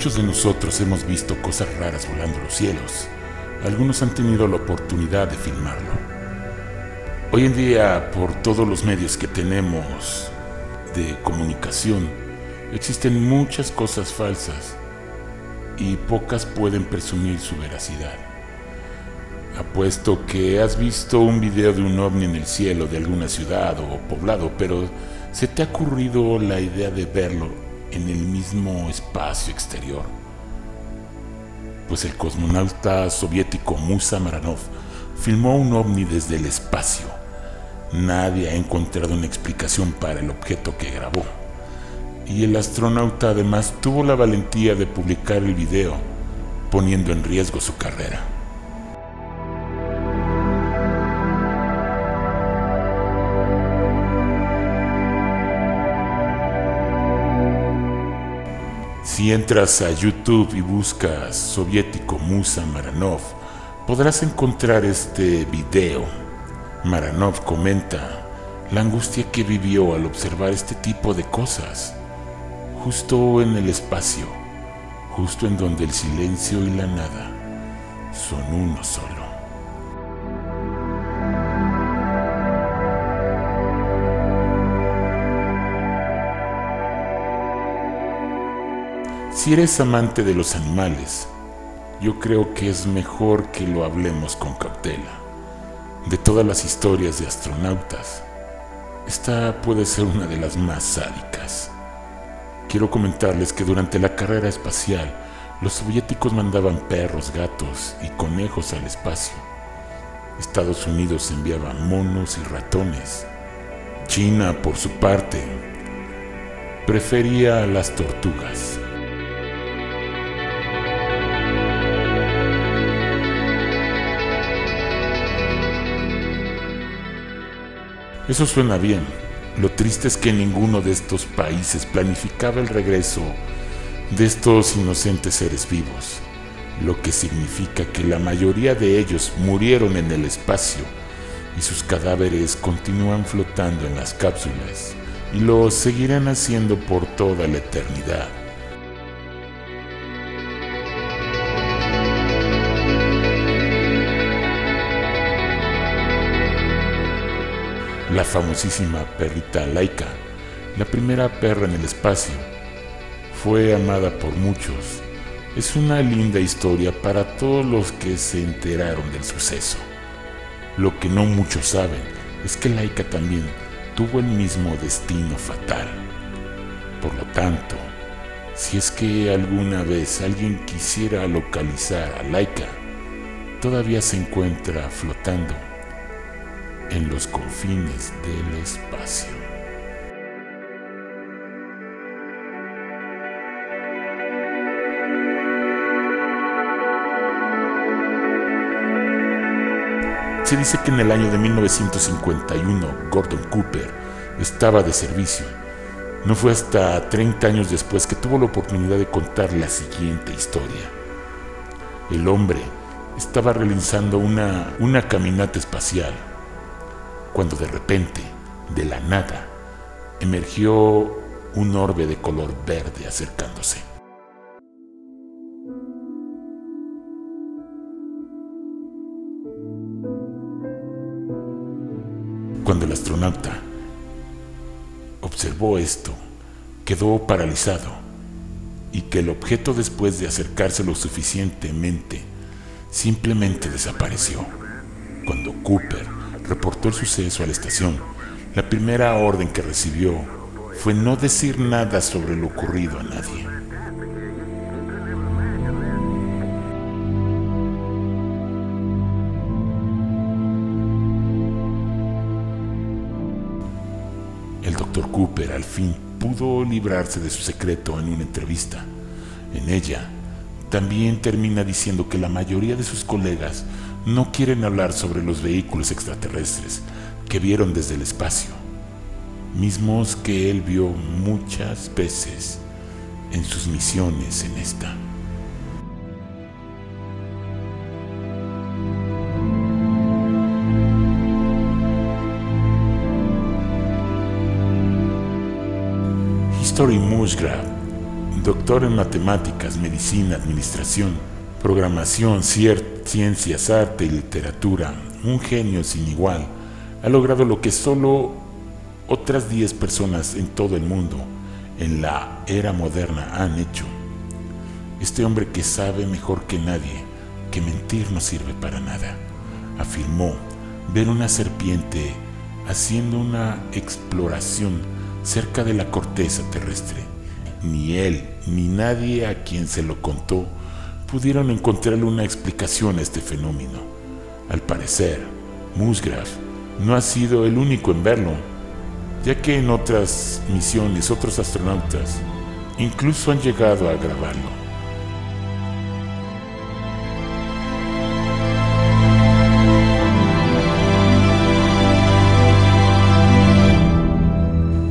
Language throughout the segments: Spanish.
Muchos de nosotros hemos visto cosas raras volando los cielos. Algunos han tenido la oportunidad de filmarlo. Hoy en día, por todos los medios que tenemos de comunicación, existen muchas cosas falsas y pocas pueden presumir su veracidad. Apuesto que has visto un video de un ovni en el cielo de alguna ciudad o poblado, pero ¿se te ha ocurrido la idea de verlo en el mismo espacio exterior? Pues el cosmonauta soviético Musa Maranov filmó un ovni desde el espacio. Nadie ha encontrado una explicación para el objeto que grabó. Y el astronauta además tuvo la valentía de publicar el video, poniendo en riesgo su carrera. Si entras a YouTube y buscas soviético Musa Maranov, podrás encontrar este video. Maranov comenta la angustia que vivió al observar este tipo de cosas, justo en el espacio, justo en donde el silencio y la nada son uno solo. Si eres amante de los animales, yo creo que es mejor que lo hablemos con cautela. De todas las historias de astronautas, esta puede ser una de las más sádicas. Quiero comentarles que durante la carrera espacial, los soviéticos mandaban perros, gatos y conejos al espacio. Estados Unidos enviaba monos y ratones. China, por su parte, prefería las tortugas. Eso suena bien. Lo triste es que ninguno de estos países planificaba el regreso de estos inocentes seres vivos, lo que significa que la mayoría de ellos murieron en el espacio y sus cadáveres continúan flotando en las cápsulas y lo seguirán haciendo por toda la eternidad. La famosísima perrita Laika, la primera perra en el espacio. Fue amada por muchos. Es una linda historia para todos los que se enteraron del suceso. Lo que no muchos saben es que Laika también tuvo el mismo destino fatal. Por lo tanto, si es que alguna vez alguien quisiera localizar a Laika, todavía se encuentra flotando en los confines del espacio. Se dice que en el año de 1951 Gordon Cooper estaba de servicio. No fue hasta 30 años después que tuvo la oportunidad de contar la siguiente historia. El hombre estaba realizando una, una caminata espacial cuando de repente, de la nada, emergió un orbe de color verde acercándose. Cuando el astronauta observó esto, quedó paralizado y que el objeto después de acercarse lo suficientemente simplemente desapareció. Cuando Cooper reportó el suceso a la estación, la primera orden que recibió fue no decir nada sobre lo ocurrido a nadie. El doctor Cooper al fin pudo librarse de su secreto en una entrevista. En ella, también termina diciendo que la mayoría de sus colegas no quieren hablar sobre los vehículos extraterrestres que vieron desde el espacio, mismos que él vio muchas veces en sus misiones en esta. History Musgrave, doctor en matemáticas, medicina, administración, programación, ciencias, arte y literatura, un genio sin igual, ha logrado lo que solo otras 10 personas en todo el mundo en la era moderna han hecho. Este hombre que sabe mejor que nadie que mentir no sirve para nada, afirmó ver una serpiente haciendo una exploración cerca de la corteza terrestre. Ni él ni nadie a quien se lo contó pudieron encontrarle una explicación a este fenómeno. Al parecer, Musgrave no ha sido el único en verlo, ya que en otras misiones otros astronautas incluso han llegado a grabarlo.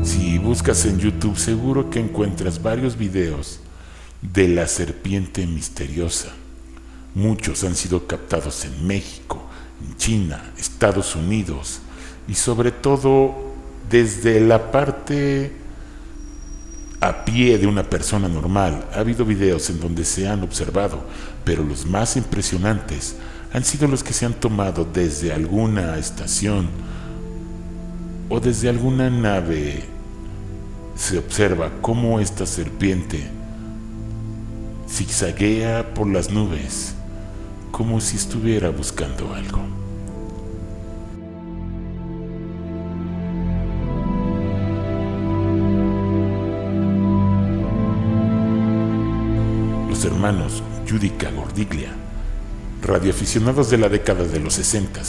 Si buscas en YouTube seguro que encuentras varios videos de la serpiente misteriosa. Muchos han sido captados en México, en China, Estados Unidos y sobre todo desde la parte a pie de una persona normal. Ha habido videos en donde se han observado, pero los más impresionantes han sido los que se han tomado desde alguna estación o desde alguna nave. Se observa cómo esta serpiente zigzaguea por las nubes como si estuviera buscando algo. Los hermanos Judica Gordiglia, radioaficionados de la década de los 60,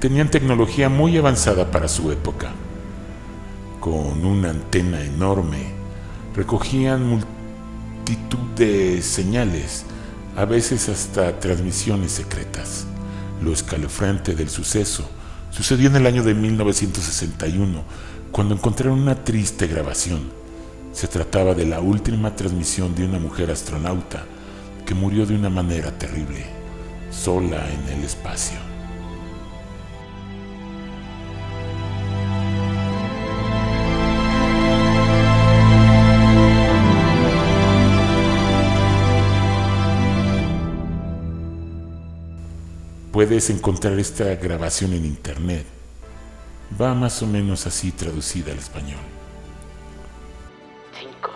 tenían tecnología muy avanzada para su época. Con una antena enorme, recogían multitud de señales a veces hasta transmisiones secretas. Lo escalofriante del suceso sucedió en el año de 1961, cuando encontraron una triste grabación. Se trataba de la última transmisión de una mujer astronauta que murió de una manera terrible, sola en el espacio. Puedes encontrar esta grabación en internet. Va más o menos así traducida al español. 5,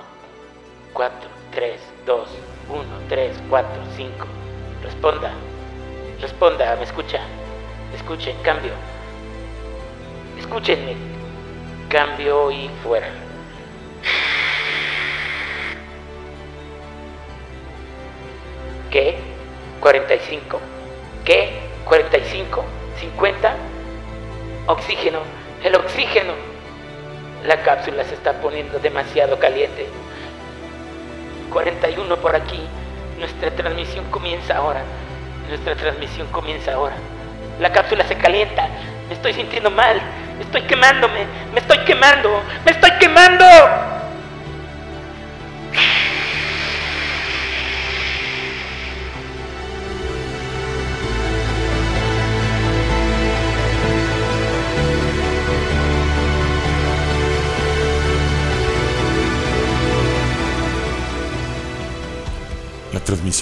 4, 3, 2, 1, 3, 4, 5. Responda. Responda, me escucha. Escuchen, cambio. Escúchenme. Cambio y fuera. ¿Qué? 45. ¿Qué? 45, 50. Oxígeno, el oxígeno. La cápsula se está poniendo demasiado caliente. 41 por aquí. Nuestra transmisión comienza ahora. Nuestra transmisión comienza ahora. La cápsula se calienta. Me estoy sintiendo mal. Estoy quemándome. Me estoy quemando. Me estoy quemando.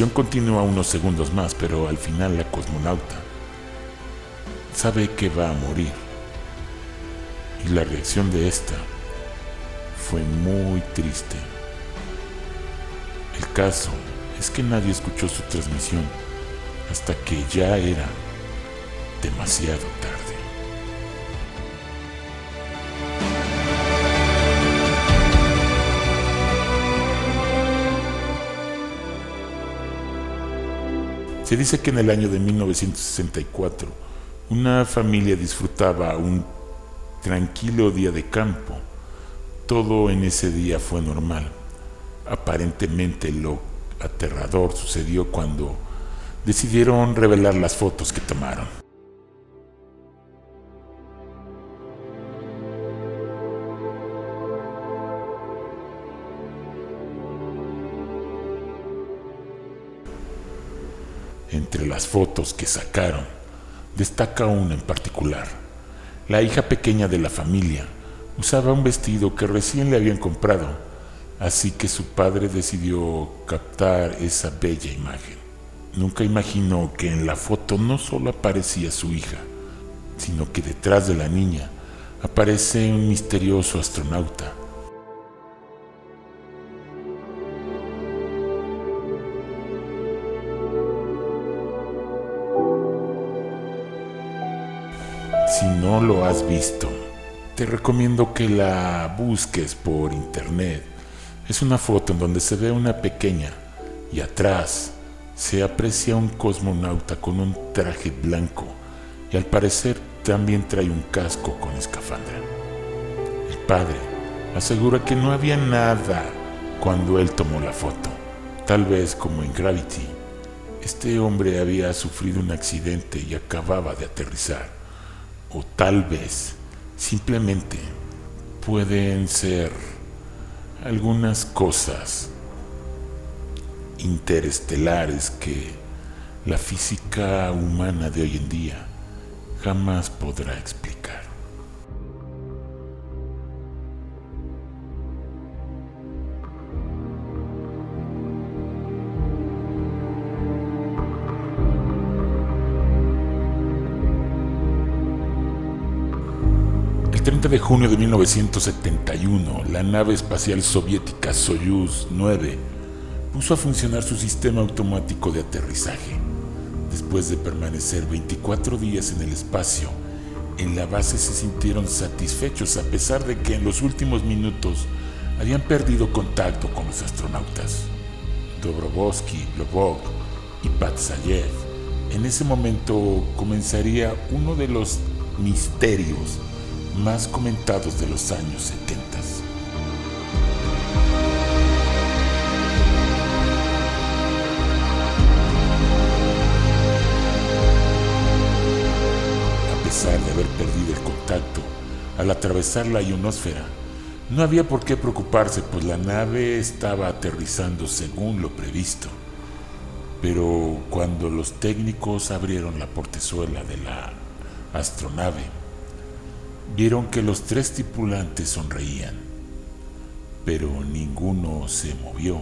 Continúa unos segundos más, pero al final la cosmonauta sabe que va a morir. Y la reacción de esta fue muy triste. El caso es que nadie escuchó su transmisión hasta que ya era demasiado tarde. Se dice que en el año de 1964 una familia disfrutaba un tranquilo día de campo. Todo en ese día fue normal. Aparentemente lo aterrador sucedió cuando decidieron revelar las fotos que tomaron. Entre las fotos que sacaron, destaca una en particular. La hija pequeña de la familia usaba un vestido que recién le habían comprado, así que su padre decidió captar esa bella imagen. Nunca imaginó que en la foto no solo aparecía su hija, sino que detrás de la niña aparece un misterioso astronauta no lo has visto, te recomiendo que la busques por internet. Es una foto en donde se ve una pequeña y atrás se aprecia un cosmonauta con un traje blanco y al parecer también trae un casco con escafandra. El padre asegura que no había nada cuando él tomó la foto. Tal vez como en Gravity, este hombre había sufrido un accidente y acababa de aterrizar o tal vez simplemente pueden ser algunas cosas interestelares que la física humana de hoy en día jamás podrá explicar. 30 de junio de 1971, la nave espacial soviética Soyuz 9 puso a funcionar su sistema automático de aterrizaje. Después de permanecer 24 días en el espacio, en la base se sintieron satisfechos a pesar de que en los últimos minutos habían perdido contacto con los astronautas. Dobrovolsky, Lobov y Patsayev. En ese momento comenzaría uno de los misterios más comentados de los años 70. A pesar de haber perdido el contacto al atravesar la ionosfera, no había por qué preocuparse, pues la nave estaba aterrizando según lo previsto. Pero cuando los técnicos abrieron la portezuela de la astronave, vieron que los tres tripulantes sonreían, pero ninguno se movió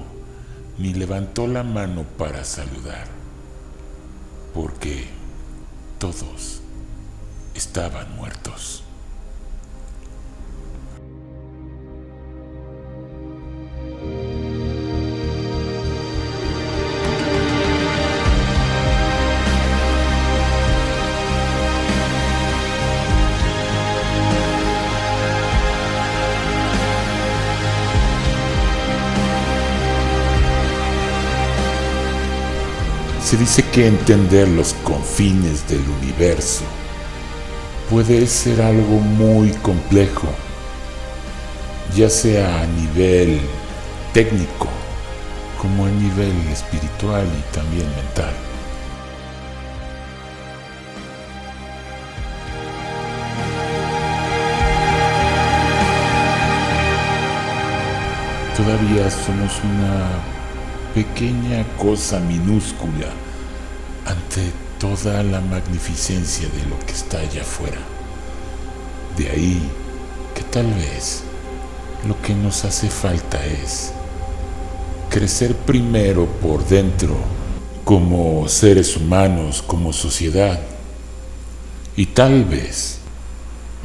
ni levantó la mano para saludar, porque todos estaban muertos. Se dice que entender los confines del universo puede ser algo muy complejo, ya sea a nivel técnico como a nivel espiritual y también mental. Todavía somos una pequeña cosa minúscula ante toda la magnificencia de lo que está allá afuera. De ahí que tal vez lo que nos hace falta es crecer primero por dentro como seres humanos, como sociedad. Y tal vez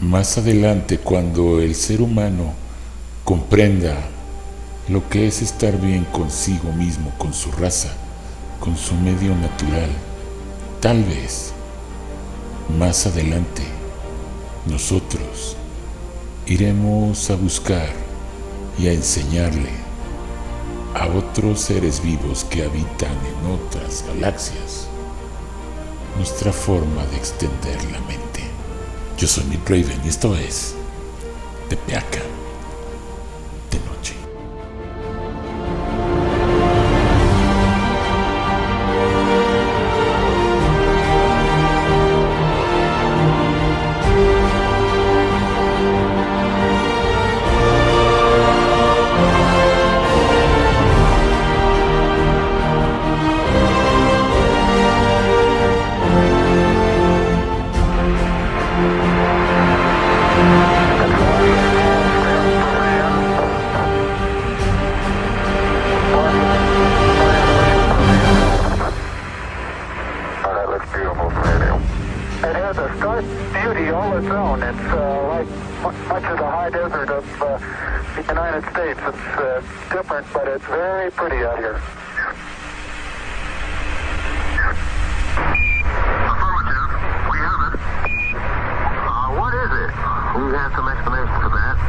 más adelante cuando el ser humano comprenda lo que es estar bien consigo mismo, con su raza, con su medio natural. Tal vez más adelante nosotros iremos a buscar y a enseñarle a otros seres vivos que habitan en otras galaxias nuestra forma de extender la mente. Yo soy Nick Raven y esto es Tepeaca. different, but it's very pretty out here. Affirmative. We have it. Uh, what is it? We've some explanation for that.